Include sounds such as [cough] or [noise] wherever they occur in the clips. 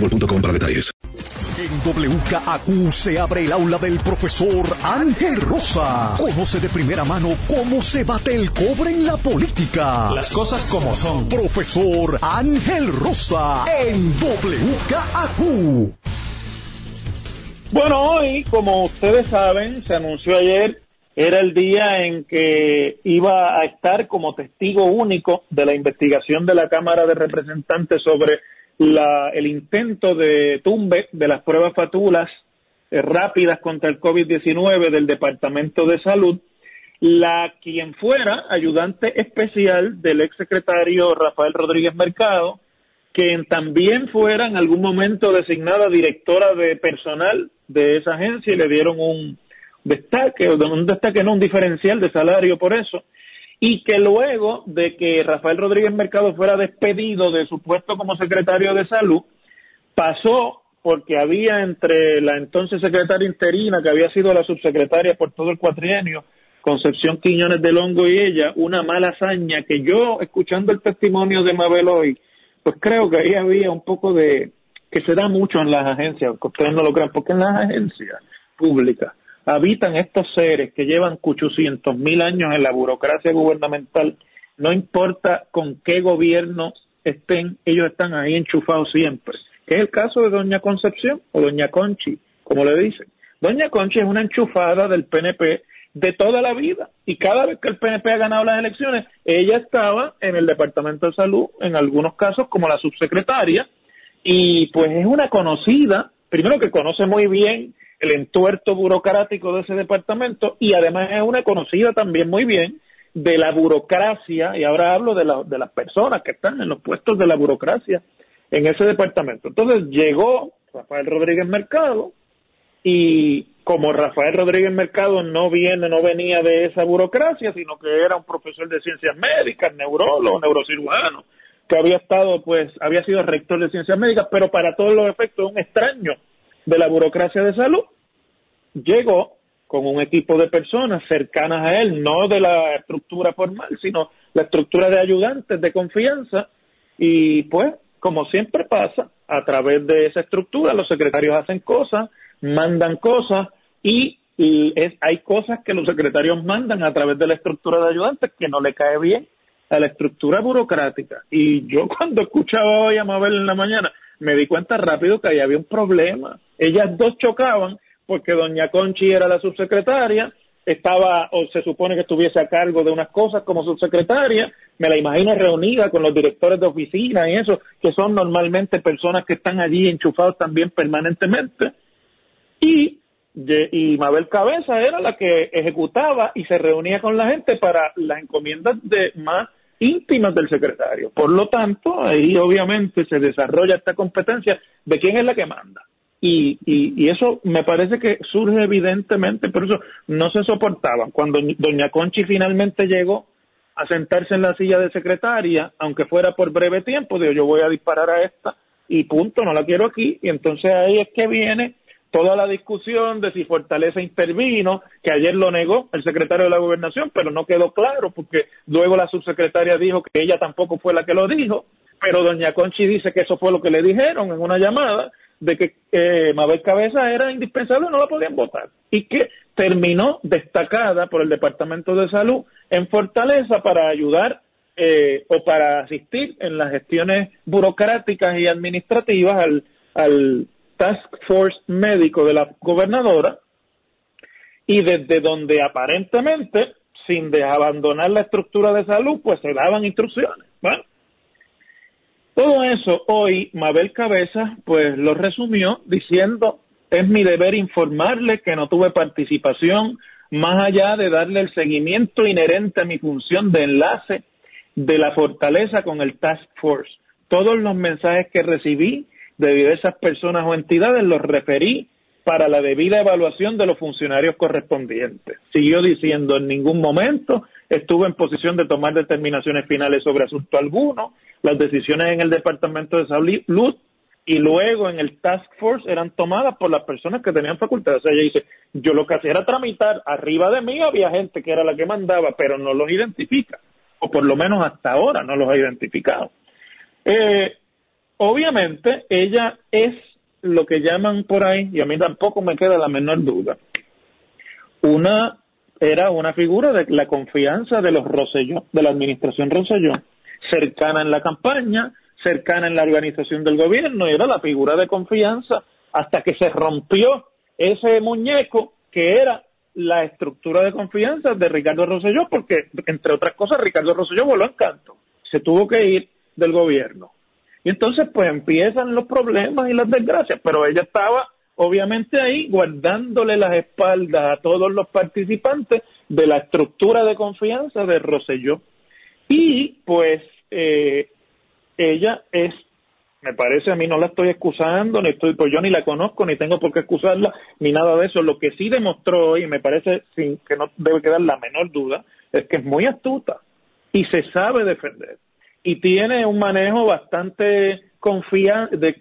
boostmobile.com para detalles. En WKAQ se abre el aula del profesor Ángel Rosa. Conoce de primera mano cómo se bate el cobre en la política. Las cosas como son. Profesor Ángel Rosa en WKAQ. Bueno, hoy, como ustedes saben, se anunció ayer, era el día en que iba a estar como testigo único de la investigación de la Cámara de Representantes sobre la, el intento de tumbe de las pruebas fatulas eh, rápidas contra el COVID-19 del Departamento de Salud, la quien fuera ayudante especial del exsecretario Rafael Rodríguez Mercado, quien también fuera en algún momento designada directora de personal de esa agencia y le dieron un destaque, un destaque, no un diferencial de salario por eso, y que luego de que Rafael Rodríguez Mercado fuera despedido de su puesto como secretario de salud, pasó porque había entre la entonces secretaria interina, que había sido la subsecretaria por todo el cuatrienio, Concepción Quiñones del Hongo y ella, una mala hazaña que yo, escuchando el testimonio de Mabel hoy, pues creo que ahí había un poco de, que se da mucho en las agencias, que ustedes no lo crean, porque en las agencias públicas habitan estos seres que llevan 800 mil años en la burocracia gubernamental, no importa con qué gobierno estén, ellos están ahí enchufados siempre, que es el caso de Doña Concepción o Doña Conchi, como le dicen. Doña Conchi es una enchufada del PNP de toda la vida y cada vez que el PNP ha ganado las elecciones, ella estaba en el Departamento de Salud, en algunos casos como la subsecretaria, y pues es una conocida, primero que conoce muy bien el entuerto burocrático de ese departamento y además es una conocida también muy bien de la burocracia, y ahora hablo de, la, de las personas que están en los puestos de la burocracia en ese departamento. Entonces llegó Rafael Rodríguez Mercado y como Rafael Rodríguez Mercado no viene, no venía de esa burocracia, sino que era un profesor de ciencias médicas, neurólogo, neurocirujano, que había estado, pues, había sido rector de ciencias médicas, pero para todos los efectos un extraño de la burocracia de salud, llegó con un equipo de personas cercanas a él, no de la estructura formal, sino la estructura de ayudantes de confianza, y pues, como siempre pasa, a través de esa estructura los secretarios hacen cosas, mandan cosas y, es, hay cosas que los secretarios mandan a través de la estructura de ayudantes que no le cae bien a la estructura burocrática. Y yo [laughs] cuando escuchaba hoy a Mabel en la mañana, me di cuenta rápido que ahí había un problema. Ellas dos chocaban porque doña Conchi era la subsecretaria, estaba o se supone que estuviese a cargo de unas cosas como subsecretaria, me la imagino reunida con los directores de oficina y eso, que son normalmente personas que están allí enchufados también permanentemente. Y, y Mabel Cabeza era la que ejecutaba y se reunía con la gente para las encomiendas de más íntimas del secretario. Por lo tanto, ahí obviamente se desarrolla esta competencia de quién es la que manda. Y, y, eso me parece que surge evidentemente, por eso no se soportaba. Cuando doña Conchi finalmente llegó a sentarse en la silla de secretaria, aunque fuera por breve tiempo, digo, yo voy a disparar a esta y punto, no la quiero aquí. Y entonces ahí es que viene toda la discusión de si Fortaleza intervino, que ayer lo negó el secretario de la gobernación, pero no quedó claro porque luego la subsecretaria dijo que ella tampoco fue la que lo dijo, pero doña Conchi dice que eso fue lo que le dijeron en una llamada de que eh, Mabel Cabeza era indispensable, no la podían votar y que terminó destacada por el Departamento de Salud en Fortaleza para ayudar eh, o para asistir en las gestiones burocráticas y administrativas al, al Task Force médico de la gobernadora y desde donde aparentemente, sin abandonar la estructura de salud, pues se daban instrucciones. Todo eso hoy Mabel Cabeza pues lo resumió diciendo es mi deber informarle que no tuve participación más allá de darle el seguimiento inherente a mi función de enlace de la fortaleza con el Task Force. Todos los mensajes que recibí de diversas personas o entidades los referí para la debida evaluación de los funcionarios correspondientes. Siguió diciendo, en ningún momento estuve en posición de tomar determinaciones finales sobre asunto alguno. Las decisiones en el Departamento de Salud y luego en el Task Force eran tomadas por las personas que tenían facultades. O sea, ella dice, yo lo que hacía era tramitar, arriba de mí había gente que era la que mandaba, pero no los identifica, o por lo menos hasta ahora no los ha identificado. Eh, Obviamente, ella es lo que llaman por ahí, y a mí tampoco me queda la menor duda, una era una figura de la confianza de los Roselló, de la administración Roselló, cercana en la campaña, cercana en la organización del gobierno, y era la figura de confianza hasta que se rompió ese muñeco que era la estructura de confianza de Ricardo Rosselló, porque, entre otras cosas, Ricardo Rosselló voló en canto, se tuvo que ir del gobierno. Y entonces pues empiezan los problemas y las desgracias, pero ella estaba obviamente ahí guardándole las espaldas a todos los participantes de la estructura de confianza de Roselló. Y pues eh, ella es, me parece a mí no la estoy excusando, ni estoy, pues yo ni la conozco, ni tengo por qué excusarla, ni nada de eso. Lo que sí demostró, y me parece sin que no debe quedar la menor duda, es que es muy astuta y se sabe defender y tiene un manejo bastante confian de,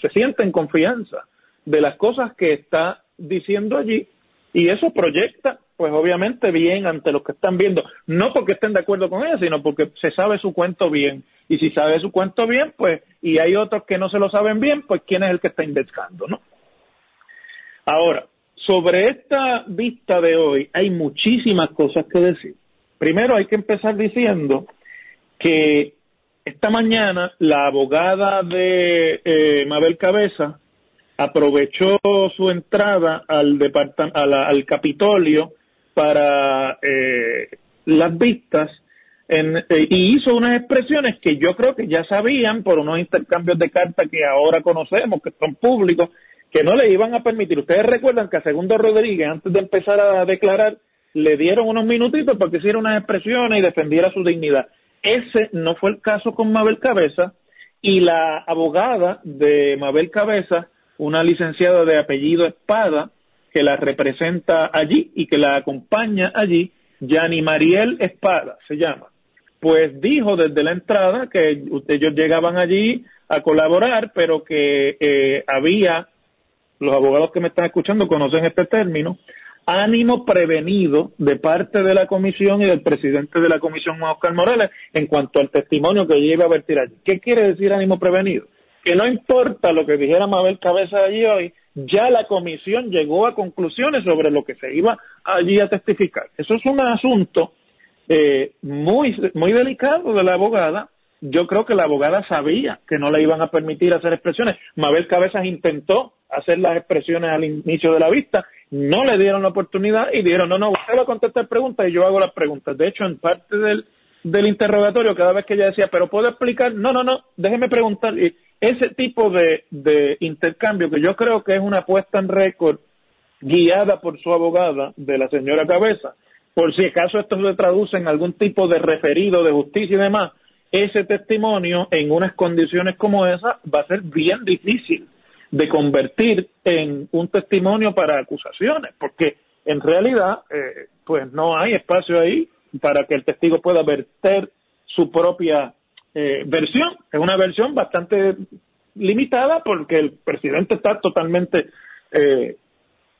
se siente en confianza de las cosas que está diciendo allí y eso proyecta pues obviamente bien ante los que están viendo, no porque estén de acuerdo con ella, sino porque se sabe su cuento bien y si sabe su cuento bien, pues y hay otros que no se lo saben bien, pues quién es el que está investigando, ¿no? Ahora, sobre esta vista de hoy hay muchísimas cosas que decir. Primero hay que empezar diciendo que esta mañana la abogada de eh, Mabel Cabeza aprovechó su entrada al, al Capitolio para eh, las vistas eh, y hizo unas expresiones que yo creo que ya sabían por unos intercambios de cartas que ahora conocemos, que son públicos, que no le iban a permitir. Ustedes recuerdan que a Segundo Rodríguez, antes de empezar a declarar, le dieron unos minutitos para que hiciera unas expresiones y defendiera su dignidad. Ese no fue el caso con Mabel Cabeza y la abogada de Mabel Cabeza, una licenciada de apellido Espada, que la representa allí y que la acompaña allí, Yani Mariel Espada se llama, pues dijo desde la entrada que ellos llegaban allí a colaborar, pero que eh, había, los abogados que me están escuchando conocen este término, ánimo prevenido de parte de la comisión y del presidente de la comisión, Oscar Morales, en cuanto al testimonio que iba a vertir allí. ¿Qué quiere decir ánimo prevenido? Que no importa lo que dijera Mabel Cabeza allí hoy, ya la comisión llegó a conclusiones sobre lo que se iba allí a testificar. Eso es un asunto eh, muy, muy delicado de la abogada. Yo creo que la abogada sabía que no le iban a permitir hacer expresiones. Mabel Cabezas intentó hacer las expresiones al inicio de la vista no le dieron la oportunidad y dijeron, no, no, usted va a contestar preguntas y yo hago las preguntas. De hecho, en parte del, del interrogatorio cada vez que ella decía, pero puedo explicar, no, no, no, déjeme preguntar. Y ese tipo de, de intercambio que yo creo que es una puesta en récord guiada por su abogada de la señora Cabeza, por si acaso esto se traduce en algún tipo de referido de justicia y demás, ese testimonio en unas condiciones como esa va a ser bien difícil de convertir en un testimonio para acusaciones, porque en realidad eh, pues no hay espacio ahí para que el testigo pueda verter su propia eh, versión. Es una versión bastante limitada porque el presidente está totalmente eh,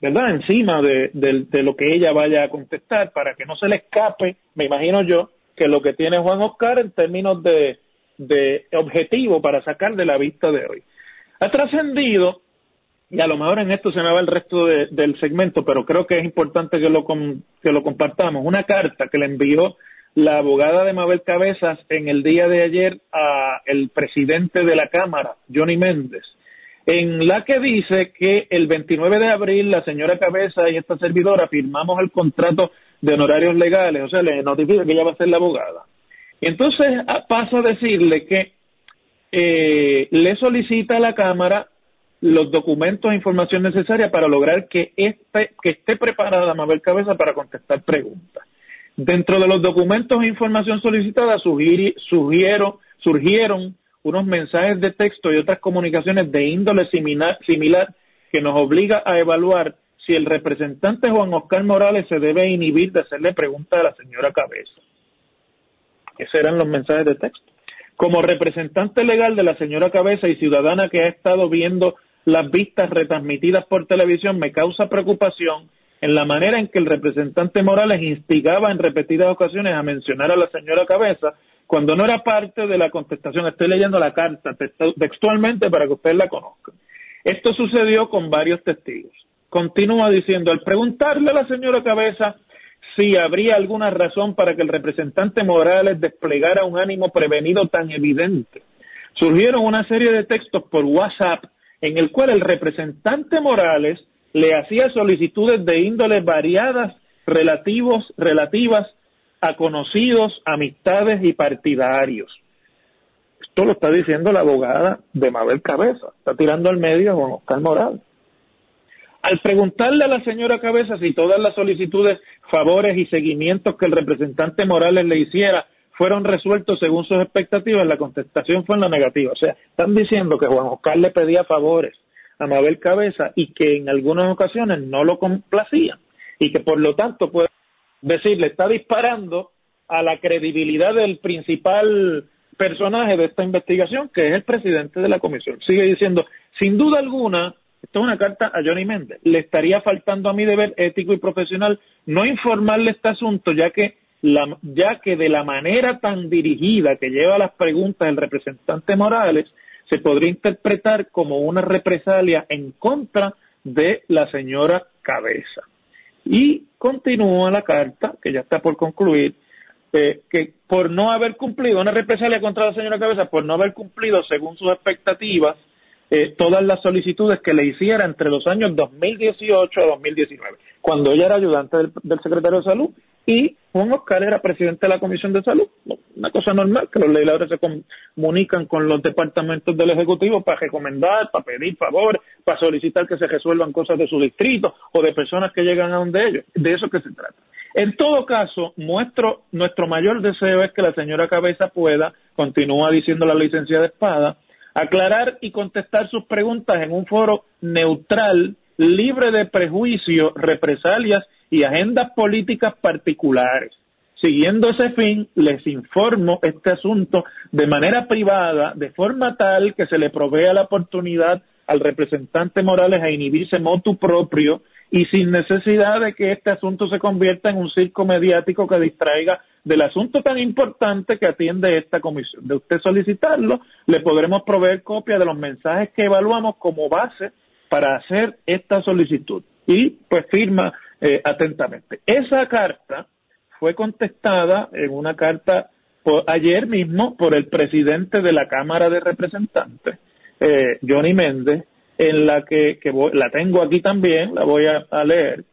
¿verdad? encima de, lo que ella vaya a contestar para que no se le escape, me imagino yo, que lo que tiene Juan Oscar en términos de objetivo para sacar de la vista de hoy. Ha trascendido, y a lo mejor en esto se me va el resto del segmento, pero creo que es importante que lo, que lo compartamos, una carta que le envió la abogada de Mabel Cabezas en el día de ayer a el presidente de la Cámara, Johnny Méndez, en la que dice que el 29 de abril la señora Cabeza y esta servidora firmamos el contrato de honorarios legales, o sea, le notifica que ella va a ser la abogada. Y entonces paso a decirle que eh, le solicita a la Cámara los documentos e información necesaria para lograr que, este, que esté preparada Mabel Cabeza para contestar preguntas. Dentro de los documentos e información solicitada surgieron, surgieron unos mensajes de texto y otras comunicaciones de índole similar, similar que nos obliga a evaluar si el representante Juan Oscar Morales se debe inhibir de hacerle preguntas a la señora Cabeza. Esos eran los mensajes de texto. Como representante legal de la señora Cabeza y ciudadana que ha estado viendo las vistas retransmitidas por televisión, me causa preocupación en la manera en que el representante Morales instigaba en repetidas ocasiones a mencionar a la señora Cabeza cuando no era parte de la contestación. Estoy leyendo la carta textualmente para que ustedes la conozcan. Esto sucedió con varios testigos. Continúa diciendo, al preguntarle a la señora Cabeza si habría alguna razón para que el representante Morales desplegara un ánimo prevenido tan evidente. Surgieron una serie de textos por WhatsApp en el cual el representante Morales le hacía solicitudes de índole variadas relativos, relativas a conocidos, amistades y partidarios. Esto lo está diciendo la abogada de Mabel Cabeza, está tirando al medio a Oscar Morales. Al preguntarle a la señora Cabeza si todas las solicitudes, favores y seguimientos que el representante Morales le hiciera fueron resueltos según sus expectativas, la contestación fue en la negativa. O sea, están diciendo que Juan Oscar le pedía favores a Mabel Cabeza y que en algunas ocasiones no lo complacían y que por lo tanto puede decirle, está disparando a la credibilidad del principal personaje de esta investigación, que es el presidente de la comisión. Sigue diciendo, sin duda alguna, esto es una carta a Johnny Méndez. Le estaría faltando a mi deber ético y profesional no informarle este asunto, ya que, la, ya que de la manera tan dirigida que lleva las preguntas el representante Morales, se podría interpretar como una represalia en contra de la señora Cabeza. Y continúa la carta, que ya está por concluir, eh, que por no haber cumplido, una represalia contra la señora Cabeza, por no haber cumplido según sus expectativas, eh, todas las solicitudes que le hiciera entre los años 2018 a 2019, cuando ella era ayudante del, secretario de Salud y Juan Oscar era presidente de la Comisión de Salud. Una cosa normal, que los legisladores se comunican con los departamentos del Ejecutivo para recomendar, para pedir favor, para solicitar que se resuelvan cosas de su distrito o de personas que llegan a donde ellos. De eso que se trata. En todo caso, nuestro, nuestro mayor deseo es que la señora Cabeza pueda, continúa diciendo la licenciada Espada, aclarar y contestar sus preguntas en un foro neutral, libre de prejuicios, represalias y agendas políticas particulares. Siguiendo ese fin, les informo este asunto de manera privada, de forma tal que se le provea la oportunidad al representante Morales a inhibirse motu propio y sin necesidad de que este asunto se convierta en un circo mediático que distraiga del asunto tan importante que atiende esta comisión. De usted solicitarlo, le podremos proveer copia de los mensajes que evaluamos como base para hacer esta solicitud. Y pues firma eh, atentamente. Esa carta fue contestada en una carta por, ayer mismo por el presidente de la Cámara de Representantes, eh, Johnny Méndez, en la que, la tengo aquí también, la voy a leer.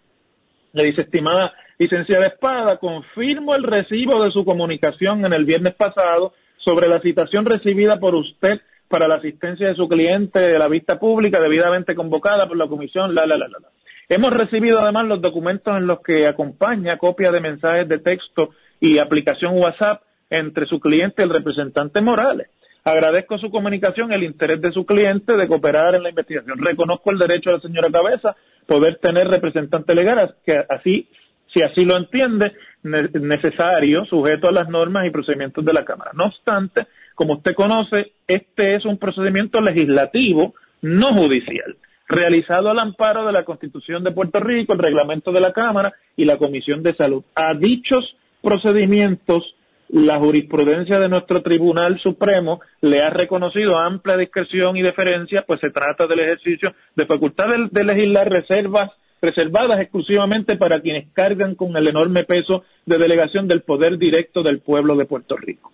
Le dice, estimada Licenciada Espada, confirmo el recibo de su comunicación en el viernes pasado sobre la citación recibida por usted para la asistencia de su cliente de la vista pública debidamente convocada por la comisión, la, la, la, la. Hemos recibido además los documentos en los que acompaña copia de mensajes de texto y aplicación WhatsApp entre su cliente y el representante Morales. Agradezco su comunicación, el interés de su cliente de cooperar en la investigación. Reconozco el derecho de la señora Cabeza poder tener representante legal, que así, si así lo entiende, necesario, sujeto a las normas y procedimientos de la Cámara. No obstante, como usted conoce, este es un procedimiento legislativo, no judicial, realizado al amparo de la Constitución de Puerto Rico, el reglamento de la Cámara y la Comisión de Salud. A dichos procedimientos, la jurisprudencia de nuestro Tribunal Supremo le ha reconocido amplia discreción y deferencia, pues se trata del ejercicio de facultad de, legislar reservas reservadas exclusivamente para quienes cargan con el enorme peso de delegación del poder directo del pueblo de Puerto Rico.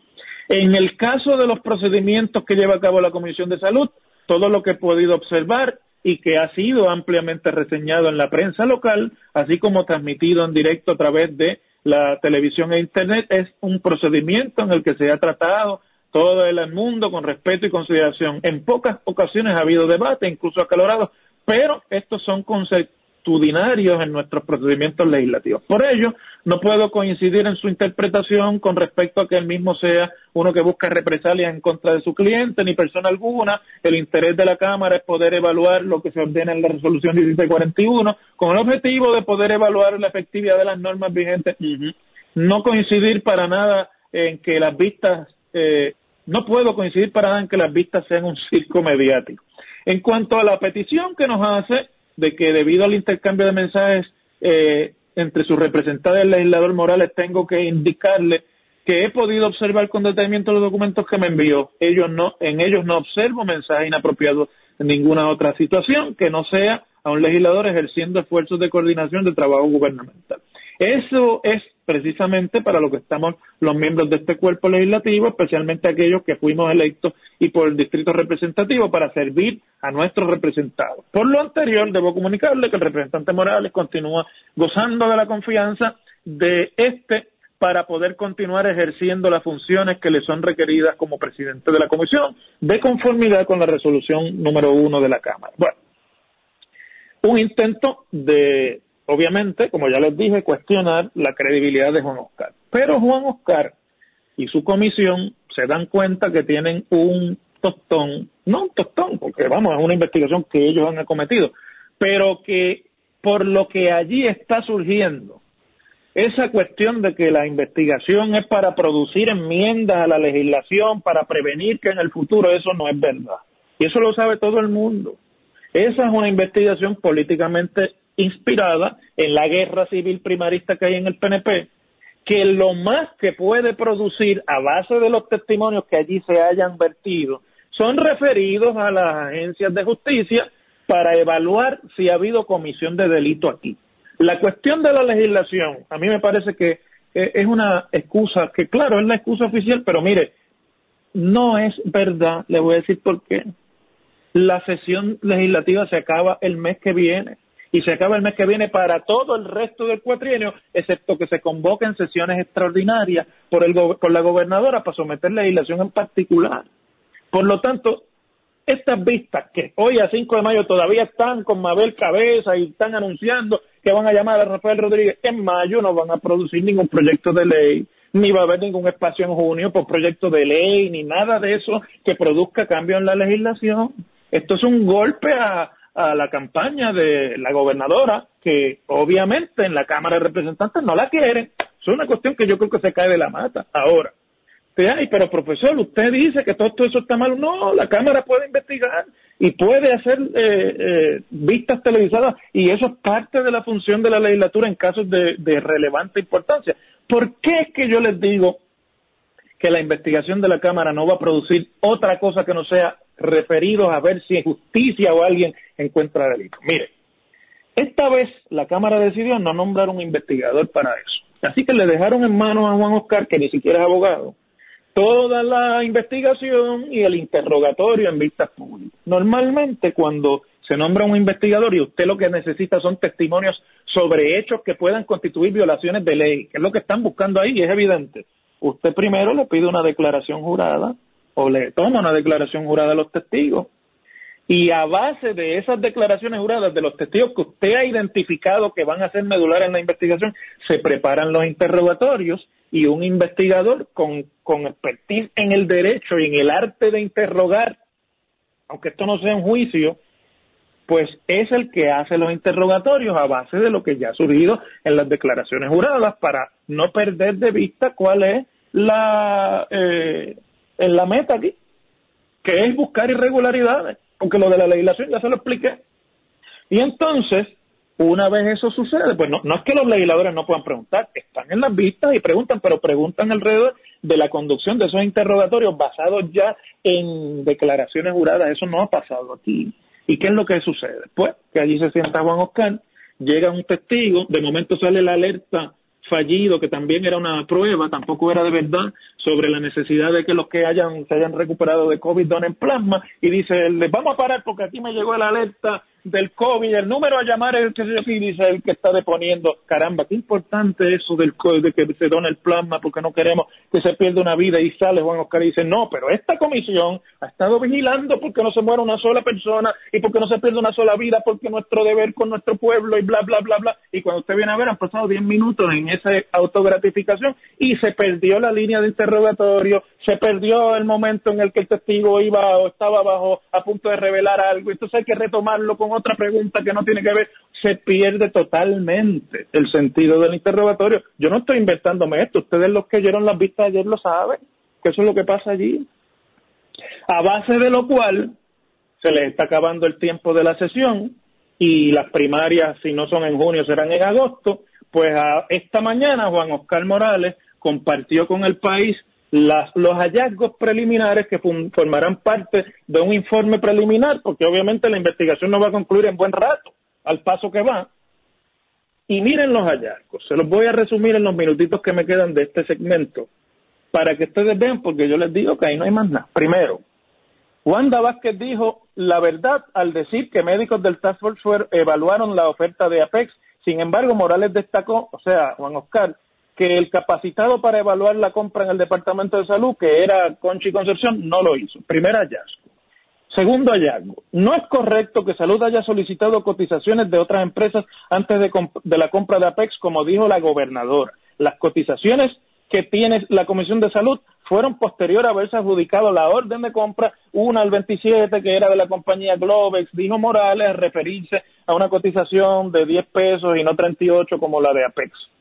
En el caso de los procedimientos que lleva a cabo la Comisión de Salud, todo lo que he podido observar y que ha sido ampliamente reseñado en la prensa local, así como transmitido en directo a través de la televisión e Internet, es un procedimiento en el que se ha tratado todo el mundo con respeto y consideración. En pocas ocasiones ha habido debate, incluso acalorado, pero estos son conceptos en nuestros procedimientos legislativos. Por ello, no puedo coincidir en su interpretación con respecto a que él mismo sea uno que busca represalias en contra de su cliente, ni persona alguna. El interés de la Cámara es poder evaluar lo que se ordena en la resolución 1741 con el objetivo de poder evaluar la efectividad de las normas vigentes. No coincidir para nada en que las vistas, eh, no puedo coincidir para nada en que las vistas sean un circo mediático. En cuanto a la petición que nos hace, de que debido al intercambio de mensajes eh, entre su representante y el legislador Morales, tengo que indicarle que he podido observar con detenimiento los documentos que me envió. Ellos no, en ellos no observo mensajes inapropiados en ninguna otra situación que no sea a un legislador ejerciendo esfuerzos de coordinación de trabajo gubernamental. Eso es precisamente para lo que estamos los miembros de este cuerpo legislativo, especialmente aquellos que fuimos electos y por el distrito representativo para servir a nuestros representados. Por lo anterior, debo comunicarle que el representante Morales continúa gozando de la confianza de este para poder continuar ejerciendo las funciones que le son requeridas como presidente de la comisión, de conformidad con la resolución número uno de la Cámara. Bueno, un intento de obviamente, como ya les dije, cuestionar la credibilidad de Juan Oscar. Pero Juan Oscar y su comisión se dan cuenta que tienen un tostón, no un tostón, porque vamos, es una investigación que ellos han acometido, pero que por lo que allí está surgiendo, esa cuestión de que la investigación es para producir enmiendas a la legislación, para prevenir que en el futuro eso no es verdad. Y eso lo sabe todo el mundo. Esa es una investigación políticamente inspirada en la guerra civil primarista que hay en el PNP, que lo más que puede producir a base de los testimonios que allí se hayan vertido son referidos a las agencias de justicia para evaluar si ha habido comisión de delito aquí. La cuestión de la legislación, a mí me parece que eh, es una excusa, que claro, es la excusa oficial, pero mire, no es verdad, le voy a decir por qué. La sesión legislativa se acaba el mes que viene y se acaba el mes que viene para todo el resto del cuatrienio, excepto que se convoquen sesiones extraordinarias por, el, por la gobernadora para someter legislación en particular. Por lo tanto, estas vistas que hoy a 5 de mayo todavía están con Mabel Cabeza y están anunciando que van a llamar a Rafael Rodríguez, en mayo no van a producir ningún proyecto de ley, ni va a haber ningún espacio en junio por proyecto de ley, ni nada de eso que produzca cambio en la legislación. Esto es un golpe a, a la campaña de la gobernadora, que obviamente en la Cámara de Representantes no la quieren. Es una cuestión que yo creo que se cae de la mata. Ahora, ay, pero profesor, usted dice que todo, eso está mal. No, la Cámara puede investigar y puede hacer eh, eh, vistas televisadas y eso es parte de la función de la legislatura en casos de, de relevante importancia. ¿Por qué es que yo les digo que la investigación de la Cámara no va a producir otra cosa que no sea referidos a ver si en justicia o alguien encuentra delito. Mire, esta vez la Cámara decidió no nombrar un investigador para eso. Así que le dejaron en manos a Juan Oscar, que ni siquiera es abogado, toda la investigación y el interrogatorio en vistas públicas. Normalmente cuando se nombra un investigador y usted lo que necesita son testimonios sobre hechos que puedan constituir violaciones de ley, que es lo que están buscando ahí y es evidente. Usted primero le pide una declaración jurada o le toma una declaración jurada a los testigos. Y a base de esas declaraciones juradas de los testigos que usted ha identificado que van a ser medulares en la investigación, se preparan los interrogatorios y un investigador con, con expertise en el derecho y en el arte de interrogar, aunque esto no sea un juicio, pues es el que hace los interrogatorios a base de lo que ya ha surgido en las declaraciones juradas para no perder de vista cuál es la, eh, la meta aquí, que es buscar irregularidades, porque lo de la legislación ya se lo expliqué. Y entonces, una vez eso sucede, pues no, no es que los legisladores no puedan preguntar, están en las vistas y preguntan, pero preguntan alrededor de la conducción de esos interrogatorios basados ya en declaraciones juradas. Eso no ha pasado aquí. ¿Y qué es lo que sucede? Pues que allí se sienta Juan Oscar, llega un testigo, de momento sale la alerta fallido, que también era una prueba, tampoco era de verdad, sobre la necesidad de que los que hayan se hayan recuperado de COVID donen plasma, y dice, vamos a parar porque aquí me llegó la alerta del COVID, el número a llamar es el que dice el que está deponiendo, caramba, qué importante eso del de que se done el plasma porque no queremos que se pierda una vida y sale Juan Oscar y dice, no, pero esta comisión ha estado vigilando porque no se muera una sola persona y porque no se pierda una sola vida porque nuestro deber con nuestro pueblo y bla, bla, bla, bla, y cuando usted viene a ver han pasado 10 minutos en esa autogratificación y se perdió la línea de interrogatorio, se perdió el momento en el que el testigo iba o estaba abajo a punto de revelar algo, entonces hay que retomarlo con otra pregunta que no tiene que ver, se pierde totalmente el sentido del interrogatorio. Yo no estoy inventándome esto, ustedes los que oyeron las vistas ayer lo saben, que eso es lo que pasa allí. A base de lo cual se les está acabando el tiempo de la sesión y las primarias, si no son en junio, serán en agosto, pues a esta mañana Juan Oscar Morales compartió con el país los hallazgos preliminares que formarán parte de un informe preliminar, porque obviamente la investigación no va a concluir en buen rato, al paso que va. Y miren los hallazgos, se los voy a resumir en los minutitos que me quedan de este segmento, para que ustedes vean, porque yo les digo que ahí no hay más nada. Primero, Wanda Vázquez dijo la verdad al decir que médicos del Task Force evaluaron la oferta de Apex. Sin embargo, Morales destacó, o sea, Juan Oscar, que el capacitado para evaluar la compra en el Departamento de Salud, que era Conchi Concepción, no lo hizo. Primer hallazgo. Segundo hallazgo. No es correcto que Salud haya solicitado cotizaciones de otras empresas antes de, la compra de Apex, como dijo la gobernadora. Las cotizaciones que tiene la Comisión de Salud fueron posterior a haberse adjudicado la orden de compra, una al 27 que era de la compañía Globex, dijo Morales, referirse a una cotización de 10 pesos y no 38 como la de Apex.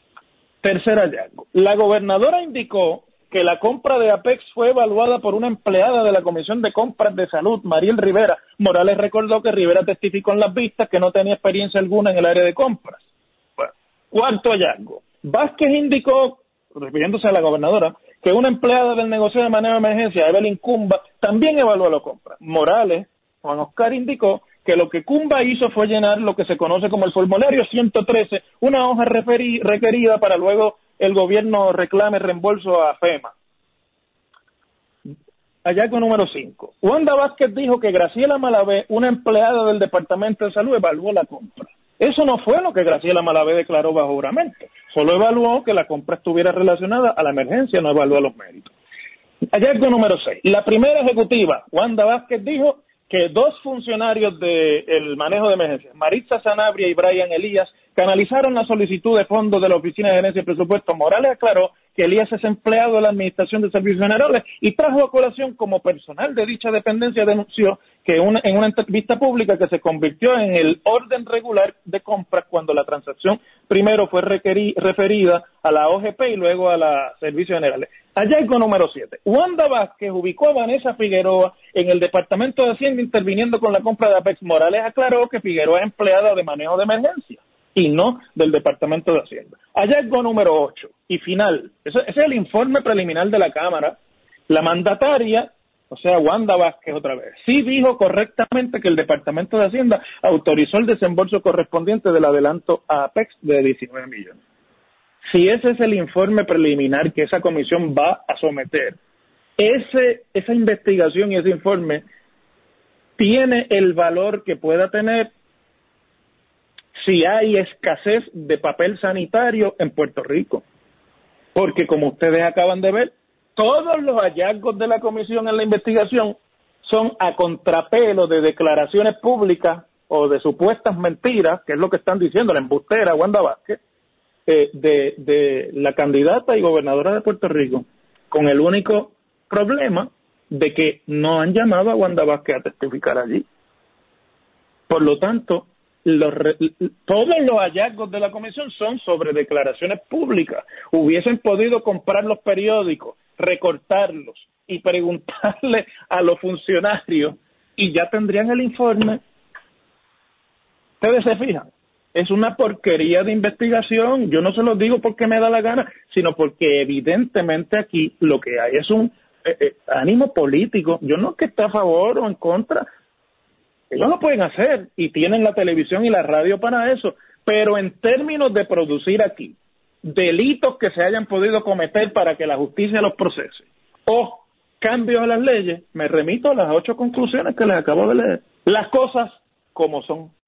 Tercer hallazgo. La gobernadora indicó que la compra de Apex fue evaluada por una empleada de la Comisión de Compras de Salud, Mariel Rivera. Morales recordó que Rivera testificó en las vistas que no tenía experiencia alguna en el área de compras. cuarto hallazgo. Vázquez indicó, refiriéndose a la gobernadora, que una empleada del negocio de manejo de emergencia, Evelyn Cumba, también evaluó la compra. Morales, Juan Oscar indicó que lo que Cumba hizo fue llenar lo que se conoce como el formulario 113, una hoja requerida para luego el gobierno reclame reembolso a FEMA. Hallazgo número 5. Wanda Vázquez dijo que Graciela Malavé, una empleada del Departamento de Salud, evaluó la compra. Eso no fue lo que Graciela Malavé declaró bajo juramento. Solo evaluó que la compra estuviera relacionada a la emergencia, no evaluó los méritos. Hallazgo número 6. La primera ejecutiva, Wanda Vázquez, dijo que dos funcionarios del manejo de emergencias, Maritza Sanabria y Brian Elías, canalizaron la solicitud de fondos de la Oficina de Gerencia y Presupuesto. Morales aclaró que Elías es empleado de la Administración de Servicios Generales y trajo a colación como personal de dicha dependencia denunció que en una entrevista pública que se convirtió en el orden regular de compras cuando la transacción primero fue referida a la OGP y luego a la Servicios Generales. Hallazgo número 7. Wanda Vázquez ubicó a Vanessa Figueroa en el Departamento de Hacienda interviniendo con la compra de Apex. Morales aclaró que Figueroa es empleada de manejo de emergencia y no del Departamento de Hacienda. Hallazgo número 8 y final. Ese, es el informe preliminar de la Cámara. La mandataria, o sea, Wanda Vázquez otra vez, sí dijo correctamente que el Departamento de Hacienda autorizó el desembolso correspondiente del adelanto a Apex de 19 millones. Si ese es el informe preliminar que esa comisión va a someter, ese, esa investigación y ese informe tiene el valor que pueda tener si hay escasez de papel sanitario en Puerto Rico. Porque como ustedes acaban de ver, todos los hallazgos de la comisión en la investigación son a contrapelo de declaraciones públicas o de supuestas mentiras, que es lo que están diciendo la embustera Wanda Vázquez, eh, de, de la candidata y gobernadora de Puerto Rico, con el único problema de que no han llamado a Wanda Vázquez a testificar allí. Por lo tanto, los, todos los hallazgos de la comisión son sobre declaraciones públicas. Hubiesen podido comprar los periódicos, recortarlos y preguntarle a los funcionarios y ya tendrían el informe. Ustedes se fijan, es una porquería de investigación. Yo no se lo digo porque me da la gana, sino porque evidentemente aquí lo que hay es un eh, eh, ánimo político. Yo no es que esté a favor o en contra. Ellos lo pueden hacer y tienen la televisión y la radio para eso. Pero en términos de producir aquí delitos que se hayan podido cometer para que la justicia los procese o cambios a las leyes, me remito a las ocho conclusiones que les acabo de leer. Las cosas como son.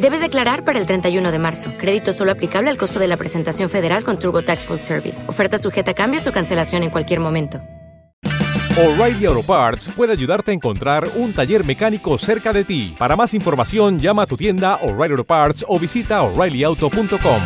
Debes declarar para el 31 de marzo. Crédito solo aplicable al costo de la presentación federal con TurboTax Full Service. Oferta sujeta a cambios o cancelación en cualquier momento. O'Reilly Auto Parts puede ayudarte a encontrar un taller mecánico cerca de ti. Para más información, llama a tu tienda O'Reilly Auto Parts o visita oreillyauto.com.